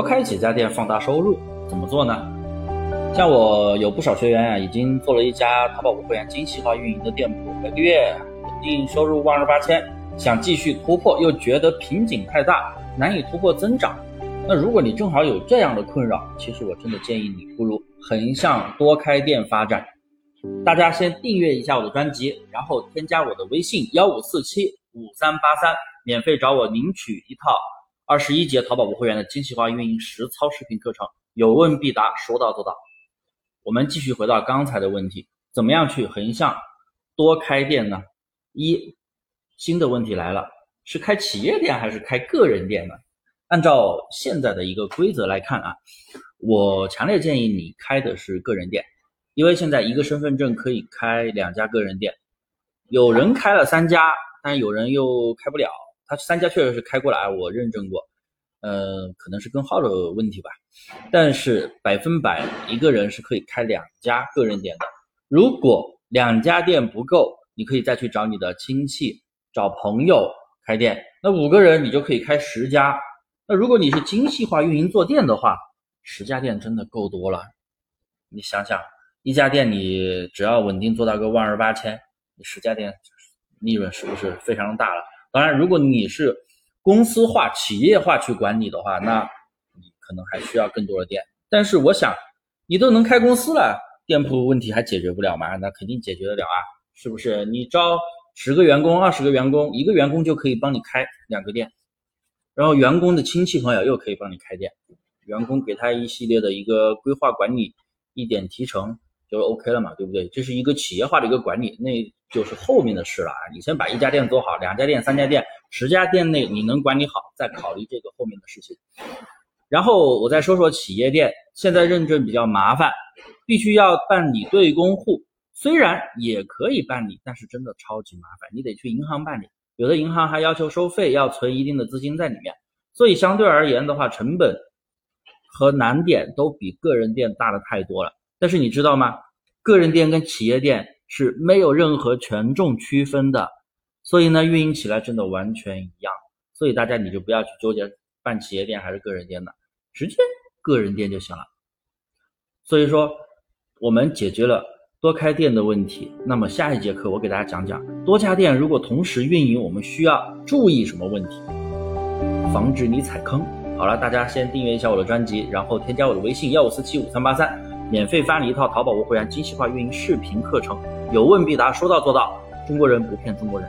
多开几家店放大收入，怎么做呢？像我有不少学员啊，已经做了一家淘宝无会员精细化运营的店铺，每个月稳定收入万二八千，想继续突破，又觉得瓶颈太大，难以突破增长。那如果你正好有这样的困扰，其实我真的建议你不如横向多开店发展。大家先订阅一下我的专辑，然后添加我的微信幺五四七五三八三，免费找我领取一套。二十一节淘宝无会员的精细化运营实操视频课程，有问必答，说到做到。我们继续回到刚才的问题，怎么样去横向多开店呢？一新的问题来了，是开企业店还是开个人店呢？按照现在的一个规则来看啊，我强烈建议你开的是个人店，因为现在一个身份证可以开两家个人店，有人开了三家，但有人又开不了。他三家确实是开过来，我认证过，呃，可能是根号的问题吧。但是百分百一个人是可以开两家个人店的。如果两家店不够，你可以再去找你的亲戚、找朋友开店。那五个人你就可以开十家。那如果你是精细化运营做店的话，十家店真的够多了。你想想，一家店你只要稳定做到个万二八千，你十家店利润是不是非常大了？当然，如果你是公司化、企业化去管理的话，那你可能还需要更多的店。但是我想，你都能开公司了，店铺问题还解决不了吗？那肯定解决得了啊，是不是？你招十个员工、二十个员工，一个员工就可以帮你开两个店，然后员工的亲戚朋友又可以帮你开店，员工给他一系列的一个规划管理，一点提成就 OK 了嘛，对不对？这是一个企业化的一个管理，那。就是后面的事了啊！你先把一家店做好，两家店、三家店、十家店内你能管理好，再考虑这个后面的事情。然后我再说说企业店，现在认证比较麻烦，必须要办理对公户，虽然也可以办理，但是真的超级麻烦，你得去银行办理，有的银行还要求收费，要存一定的资金在里面，所以相对而言的话，成本和难点都比个人店大的太多了。但是你知道吗？个人店跟企业店。是没有任何权重区分的，所以呢，运营起来真的完全一样。所以大家你就不要去纠结办企业店还是个人店的，直接个人店就行了。所以说，我们解决了多开店的问题。那么下一节课我给大家讲讲多家店如果同时运营，我们需要注意什么问题，防止你踩坑。好了，大家先订阅一下我的专辑，然后添加我的微信幺五四七五三八三，免费发你一套淘宝无会员精细化运营视频课程。有问必答，说到做到。中国人不骗中国人。